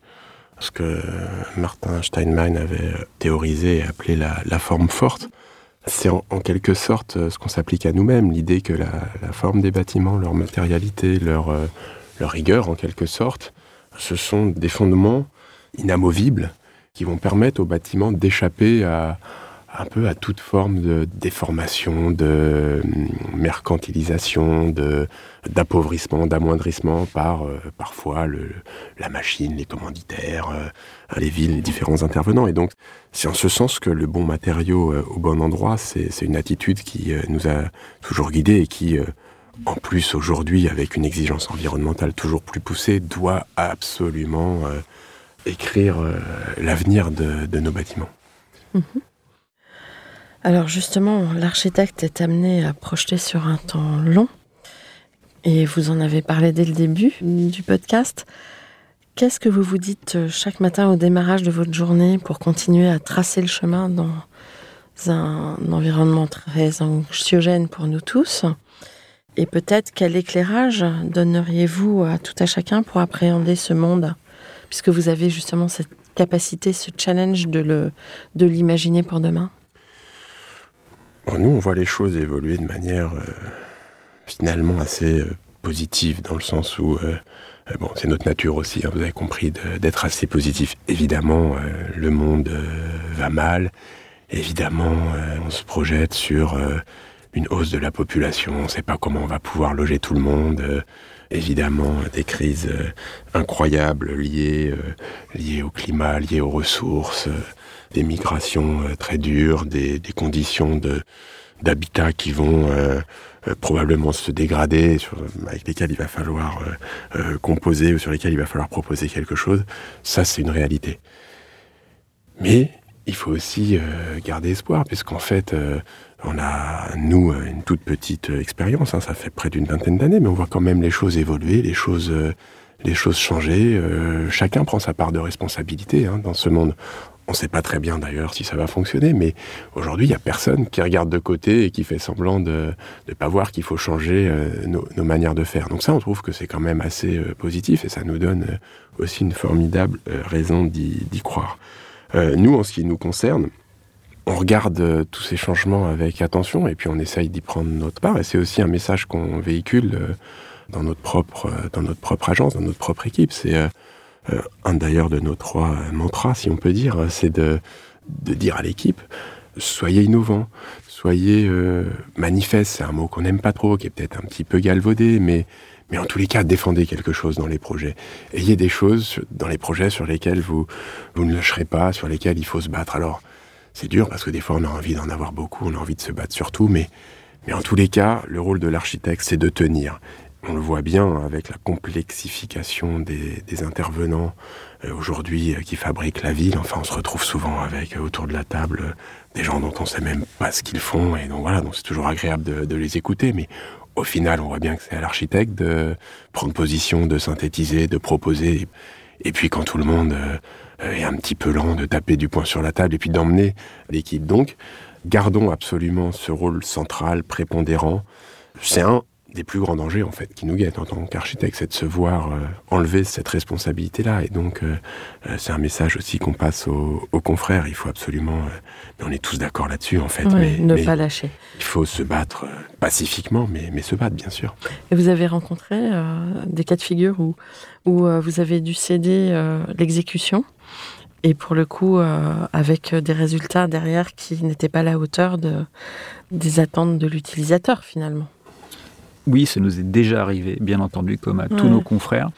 Ce que Martin Steinmann avait théorisé et appelé la, forme forte, c'est en, quelque sorte ce qu'on s'applique à nous-mêmes, l'idée que la, forme des bâtiments, leur matérialité, leur, euh, leur rigueur en quelque sorte, ce sont des fondements inamovibles qui vont permettre aux bâtiments d'échapper à, un peu à toute forme de déformation, de hum, mercantilisation, de d'appauvrissement, d'amoindrissement par euh, parfois la machine, les commanditaires, euh, les villes, les différents intervenants. Et donc, c'est en ce sens que le bon matériau euh, au bon endroit, c'est une attitude qui nous a toujours guidés et qui, en plus aujourd'hui, avec une exigence environnementale toujours plus poussée, doit absolument écrire l'avenir de, de, nos bâtiments. Mm-hmm. Alors justement, l'architecte est amené à projeter sur un temps long, et vous en avez parlé dès le début du podcast. Qu'est-ce que vous vous dites euh, chaque matin au démarrage de votre journée pour continuer à tracer le chemin dans un environnement très anxiogène pour nous tous? Et peut-être quel éclairage donneriez-vous à tout à chacun pour appréhender ce monde? Puisque vous avez justement cette capacité, ce challenge de l'imaginer pour demain nous, on voit les choses évoluer de manière euh, finalement assez euh, positive, dans le sens où, euh, bon, c'est notre nature aussi, hein, vous avez compris, d'être assez positif. Évidemment, le monde va mal, évidemment, on se projette sur une hausse de la population, on ne sait pas comment on va pouvoir loger tout le monde. évidemment, des crises incroyables liées, liées au climat, liées aux ressources des migrations euh, très dures, des, conditions de d'habitat qui vont euh, euh, probablement se dégrader, avec lesquels il va falloir composer ou sur lesquels il va falloir proposer quelque chose. Ça, c'est une réalité. Mais il faut aussi garder espoir, puisqu'en fait, on a, nous, une toute petite expérience, hein, ça fait près d'une vingtaine d'années, mais on voit quand même les choses évoluer, les choses, les choses changer. chacun prend sa part de responsabilité hein, dans ce monde. On ne sait pas très bien d'ailleurs si ça va fonctionner, mais aujourd'hui, il n'y a personne qui regarde de côté et qui fait semblant de ne pas voir qu'il faut changer euh, nos, manières de faire. Donc ça, on trouve que c'est quand même assez euh, positif et ça nous donne euh, aussi une formidable raison d'y croire. nous, en ce qui nous concerne, on regarde tous ces changements avec attention et puis on essaye d'y prendre notre part. Et c'est aussi un message qu'on véhicule dans notre propre, dans notre propre agence, dans notre propre équipe. Un d'ailleurs de nos trois mantras, si on peut dire, c'est de, dire à l'équipe, soyez innovants, soyez euh, manifestes, c'est un mot qu'on n'aime pas trop, qui est peut-être un petit peu galvaudé, mais, mais en tous les cas, défendez quelque chose dans les projets. Ayez des choses dans les projets sur lesquels vous, vous ne lâcherez pas, sur lesquels il faut se battre. Alors, c'est dur parce que des fois, on a envie d'en avoir beaucoup, on a envie de se battre sur tout, mais, mais en tous les cas, le rôle de l'architecte, c'est de tenir. On le voit bien avec la complexification des, intervenants euh, aujourd'hui euh, qui fabriquent la ville. Enfin, on se retrouve souvent avec euh, autour de la table des gens dont on ne sait même pas ce qu'ils font. Et donc voilà, donc c'est toujours agréable de, les écouter. Mais au final, on voit bien que c'est à l'architecte de prendre position, de synthétiser, de proposer. Et puis quand tout le monde est un petit peu lent, de taper du poing sur la table et puis d'emmener l'équipe. Donc, gardons absolument ce rôle central, prépondérant. C'est un des plus grands dangers en fait qui nous guettent en tant qu'architecte, c'est de se voir euh, enlever cette responsabilité-là. Et donc euh, euh, c'est un message aussi qu'on passe aux, confrères. Il faut absolument, mais on est tous d'accord là-dessus en fait. mais, ne pas lâcher. Il faut se battre pacifiquement, mais, mais se battre bien sûr. Et vous avez rencontré des cas de figure où, où vous avez dû céder l'exécution et pour le coup avec des résultats derrière qui n'étaient pas à la hauteur de, des attentes de l'utilisateur finalement. Oui, ça nous est déjà arrivé, bien entendu, comme à tous nos confrères.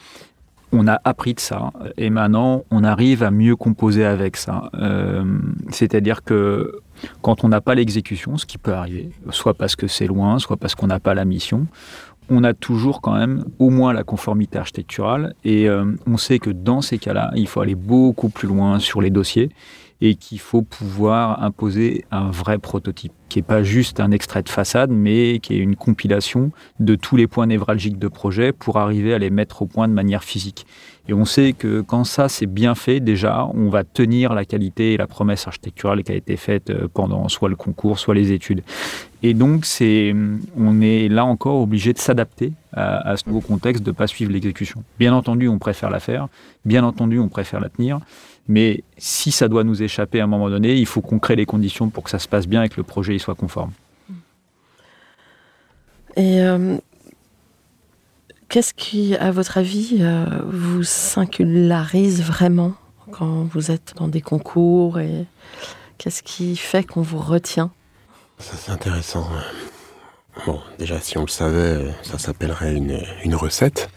On a appris de ça et maintenant on arrive à mieux composer avec ça. Euh, c'est-à-dire que quand on n'a pas l'exécution, ce qui peut arriver, soit parce que c'est loin, soit parce qu'on n'a pas la mission, on a toujours quand même au moins la conformité architecturale et euh, on sait que dans ces cas-là, il faut aller beaucoup plus loin sur les dossiers et qu'il faut pouvoir imposer un vrai prototype, qui n'est pas juste un extrait de façade, mais qui est une compilation de tous les points névralgiques de projet pour arriver à les mettre au point de manière physique. Et on sait que quand ça c'est bien fait, déjà, on va tenir la qualité et la promesse architecturale qui a été faite euh, pendant soit le concours, soit les études. Et donc, c'est, on est là encore obligé de s'adapter à, à, ce nouveau contexte, de ne pas suivre l'exécution. Bien entendu, on préfère la faire. Bien entendu, on préfère la tenir. Mais si ça doit nous échapper à un moment donné, il faut qu'on crée les conditions pour que ça se passe bien et que le projet y soit conforme. Et euh, qu'est-ce qui, à votre avis, euh, vous singularise vraiment quand vous êtes dans des concours et qu'est-ce qui fait qu'on vous retient? Ça c'est intéressant. Bon, déjà si on le savait, ça s'appellerait une, une recette.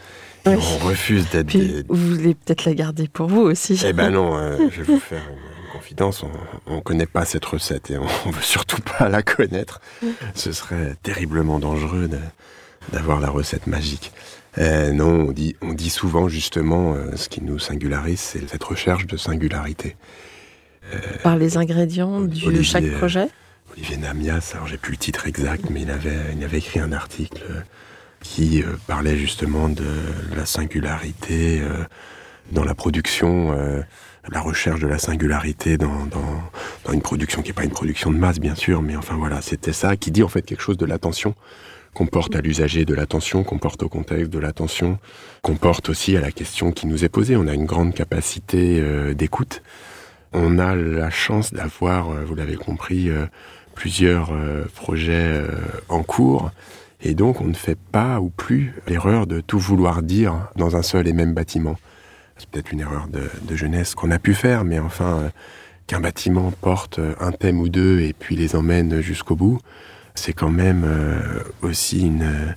Oui. On refuse d'être Puis, des, Vous voulez peut-être la garder pour vous aussi. Eh ben non, euh, je vais vous faire une, une confidence. On ne connaît pas cette recette et on, on veut surtout pas la connaître. Ce serait terriblement dangereux de- d'avoir la recette magique. Euh, non, on dit, on dit souvent justement euh, ce qui nous singularise, c'est cette recherche de singularité. Par les ingrédients de Olivier, chaque euh, projet? Olivier Namias, alors j'ai plus le titre exact, mais il avait, il avait écrit un article euh, qui euh, parlait justement de la singularité euh, dans la production, euh, la recherche de la singularité dans, une production qui n'est pas une production de masse, bien sûr, mais enfin voilà, c'était ça qui dit en fait quelque chose de l'attention qu'on porte à l'usager, de l'attention qu'on porte au contexte, de l'attention qu'on porte aussi à la question qui nous est posée. On a une grande capacité d'écoute. On a la chance d'avoir, vous l'avez compris, plusieurs projets en cours. Et donc, on ne fait pas ou plus l'erreur de tout vouloir dire dans un seul et même bâtiment. C'est peut-être une erreur de, jeunesse qu'on a pu faire, mais enfin, euh, qu'un bâtiment porte euh, un thème ou deux et puis les emmène jusqu'au bout, c'est quand même euh, aussi une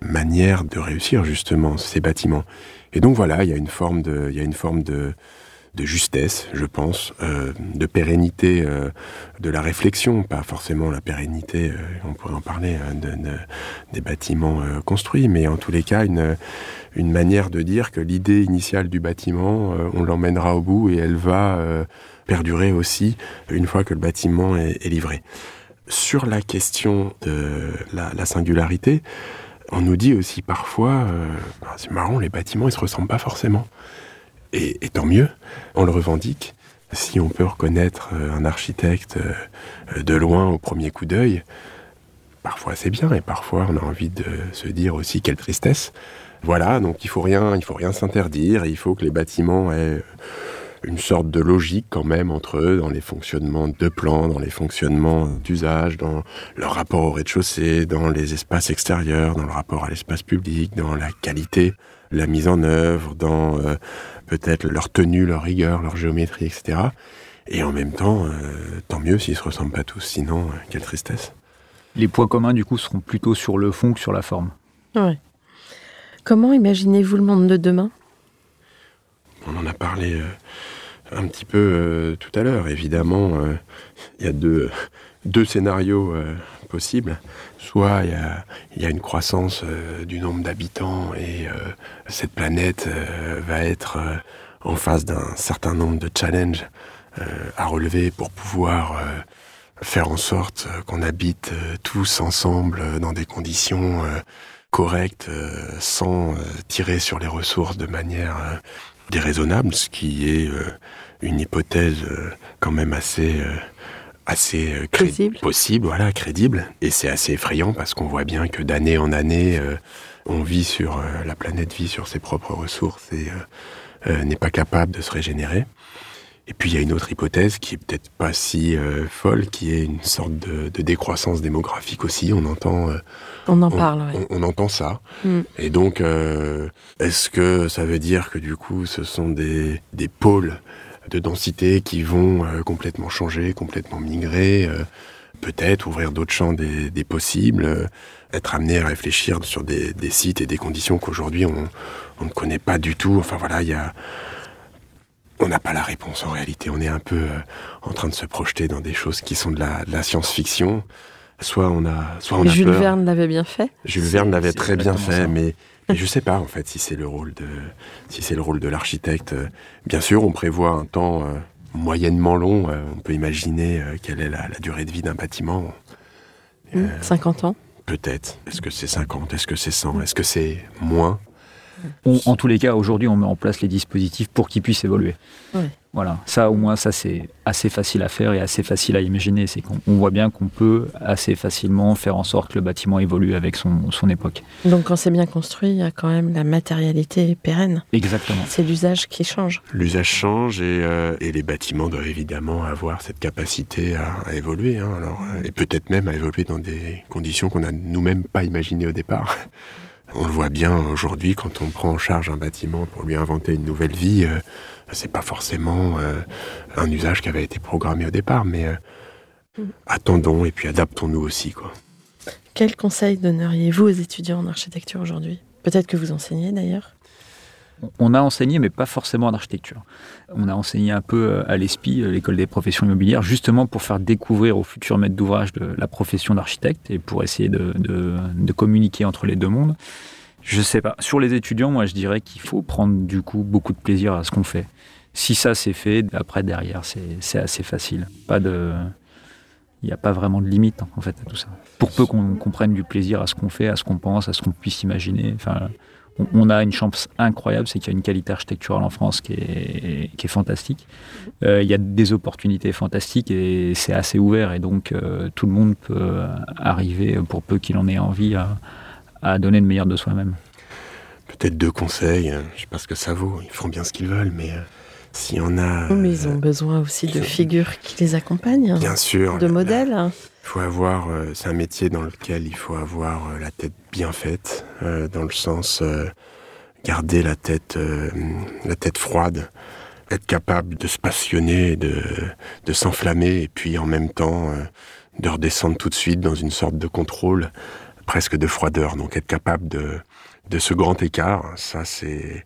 manière de réussir justement ces bâtiments. Et donc voilà, il y a une forme de, de justesse, je pense, euh, de pérennité euh, de la réflexion, pas forcément la pérennité, euh, on pourrait en parler, hein, de, de- des bâtiments construits, mais en tous les cas, une, manière de dire que l'idée initiale du bâtiment, on l'emmènera au bout et elle va perdurer aussi une fois que le bâtiment est, livré. Sur la question de la, la singularité, on nous dit aussi parfois, euh, Ah, c'est marrant, les bâtiments, ils se ressemblent pas forcément. Et, tant mieux, on le revendique. Si on peut reconnaître euh, un architecte euh, de loin au premier coup d'œil, parfois c'est bien et parfois on a envie de se dire aussi quelle tristesse. Voilà, donc il faut rien, il faut rien s'interdire. Il faut que les bâtiments aient une sorte de logique quand même entre eux dans les fonctionnements de plan, dans les fonctionnements d'usage, dans leur rapport au rez-de-chaussée, dans les espaces extérieurs, dans le rapport à l'espace public, dans la qualité, la mise en œuvre, dans euh, peut-être leur tenue, leur rigueur, leur géométrie, etc. Et en même temps, euh, tant mieux s'ils se ressemblent pas tous, sinon, euh, quelle tristesse. Les points communs, du coup, seront plutôt sur le fond que sur la forme. Ouais. Comment imaginez-vous le monde de demain? On en a parlé euh, un petit peu euh, tout à l'heure. Évidemment, euh, il y a deux, deux scénarios Soit il y a, une croissance euh, du nombre d'habitants et euh, cette planète euh, va être en face d'un certain nombre de challenges à relever pour pouvoir faire en sorte qu'on habite tous ensemble dans des conditions correctes, sans tirer sur les ressources de manière déraisonnable, ce qui est une hypothèse quand même assez assez euh, cré- possible, voilà, crédible. Et c'est assez effrayant parce qu'on voit bien que d'année en année, euh, on vit sur euh, la planète vit sur ses propres ressources et euh, n'est pas capable de se régénérer. Et puis il y a une autre hypothèse qui est peut-être pas si folle, qui est une sorte de, de décroissance démographique aussi. On entend On en on, parle, ouais. on- on entend ça. Mm. Et donc, est-ce que ça veut dire que du coup, ce sont des, des pôles de densité qui vont euh, complètement changer, complètement migrer euh, Peut-être ouvrir d'autres champs des, des possibles, euh, être amené à réfléchir sur des, des sites et des conditions qu'aujourd'hui on, on ne connaît pas du tout. Enfin voilà, il y a, on n'a pas la réponse en réalité. On est un peu euh, en train de se projeter dans des choses qui sont de la, de la science-fiction. soit on a, soit on Mais a Jules peur. Verne l'avait bien fait. Jules Verne l'avait très bien fait, ça. mais, mais je sais pas en fait si c'est le rôle de si c'est le rôle de l'architecte. Euh, Bien sûr, on prévoit un temps euh, moyennement long. Euh, on peut imaginer euh, quelle est la, la durée de vie d'un bâtiment. Hmm, 50 ans. Peut-être. Est-ce que c'est 50 Est-ce que c'est 100 Est-ce que c'est moins? On- en tous les cas, aujourd'hui, on met en place les dispositifs pour qu'ils puissent évoluer. Ouais. Voilà, ça au moins, ça c'est assez facile à faire et assez facile à imaginer. C'est qu'on on voit bien qu'on peut assez facilement faire en sorte que le bâtiment évolue avec son, son époque. Donc quand c'est bien construit, il y a quand même la matérialité pérenne. Exactement. C'est l'usage qui change. L'usage change et, euh, et les bâtiments doivent évidemment avoir cette capacité à, à évoluer. hein, alors, euh, et peut-être même à évoluer dans des conditions qu'on n'a nous-mêmes pas imaginées au départ. On le voit bien aujourd'hui quand on prend en charge un bâtiment pour lui inventer une nouvelle vie. euh, c'est pas forcément euh, un usage qui avait été programmé au départ, mais euh, attendons et puis adaptons-nous aussi. Quoi. Quel conseil donneriez-vous aux étudiants en architecture aujourd'hui? Peut-être que vous enseignez d'ailleurs? On a enseigné, mais pas forcément en architecture. On a enseigné un peu euh, à l'ESPI, euh, l'école des professions immobilières, justement pour faire découvrir aux futurs maîtres d'ouvrage la profession d'architecte et pour essayer de, communiquer entre les deux mondes. Je sais pas. Sur les étudiants, moi, je dirais qu'il faut prendre du coup beaucoup de plaisir à ce qu'on fait. Si ça c'est fait, après derrière, c'est assez facile. Pas de, il n'y a pas vraiment de limite en fait à tout ça. Pour peu qu'on qu'on prenne du plaisir à ce qu'on fait, à ce qu'on pense, à ce qu'on puisse imaginer. Enfin, on- a une chance incroyable, c'est qu'il y a une qualité architecturale en France qui est, qui est fantastique. Euh, il y a des opportunités fantastiques et c'est assez ouvert et donc euh, tout le monde peut arriver, pour peu qu'il en ait envie, à, à donner le meilleur de soi-même. Peut-être deux conseils, euh, je sais pas ce que ça vaut, ils font bien ce qu'ils veulent, mais euh, s'il y en a... Mais ils ont euh, besoin aussi de figures qui les accompagnent, Bien sûr. de modèles. Faut avoir, euh, c'est un métier dans lequel il faut avoir euh, la tête bien faite, euh, dans le sens euh, garder la tête, euh, la tête froide, être capable de se passionner, de, de s'enflammer, et puis en même temps de redescendre tout de suite dans une sorte de contrôle, presque de froideur. Donc être capable de, de ce grand écart, ça c'est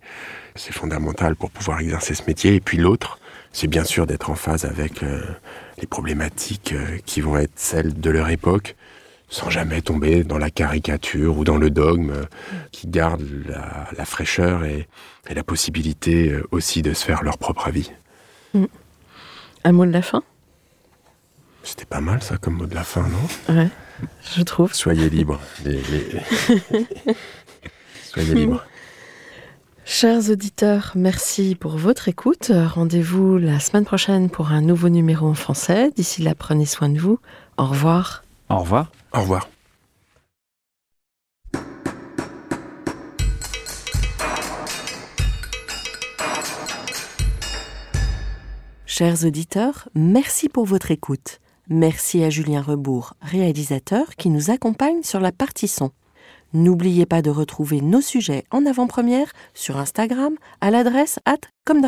c'est fondamental pour pouvoir exercer ce métier. Et puis l'autre, c'est bien sûr d'être en phase avec euh, les problématiques euh, qui vont être celles de leur époque, sans jamais tomber dans la caricature ou dans le dogme, euh, qui garde la, la fraîcheur et, et la possibilité aussi de se faire leur propre avis. Un mot de la fin? C'était pas mal ça comme mot de la fin, non? Ouais, je trouve. Soyez libres. les- les- Soyez libres. Chers auditeurs, merci pour votre écoute. Rendez-vous la semaine prochaine pour un nouveau numéro en français. D'ici là, prenez soin de vous. Au revoir. Au revoir. Au revoir. Chers auditeurs, merci pour votre écoute. Merci à Julien Rebourg, réalisateur, qui nous accompagne sur la partie son. N'oubliez pas de retrouver nos sujets en avant-première sur Instagram à l'adresse at comme.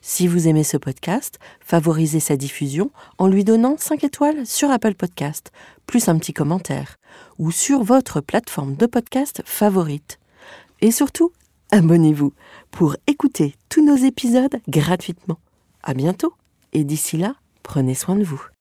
Si vous aimez ce podcast, favorisez sa diffusion en lui donnant 5 étoiles sur Apple Podcast, plus un petit commentaire, ou sur votre plateforme de podcast favorite. Et surtout, abonnez-vous pour écouter tous nos épisodes gratuitement. À bientôt et d'ici là, prenez soin de vous.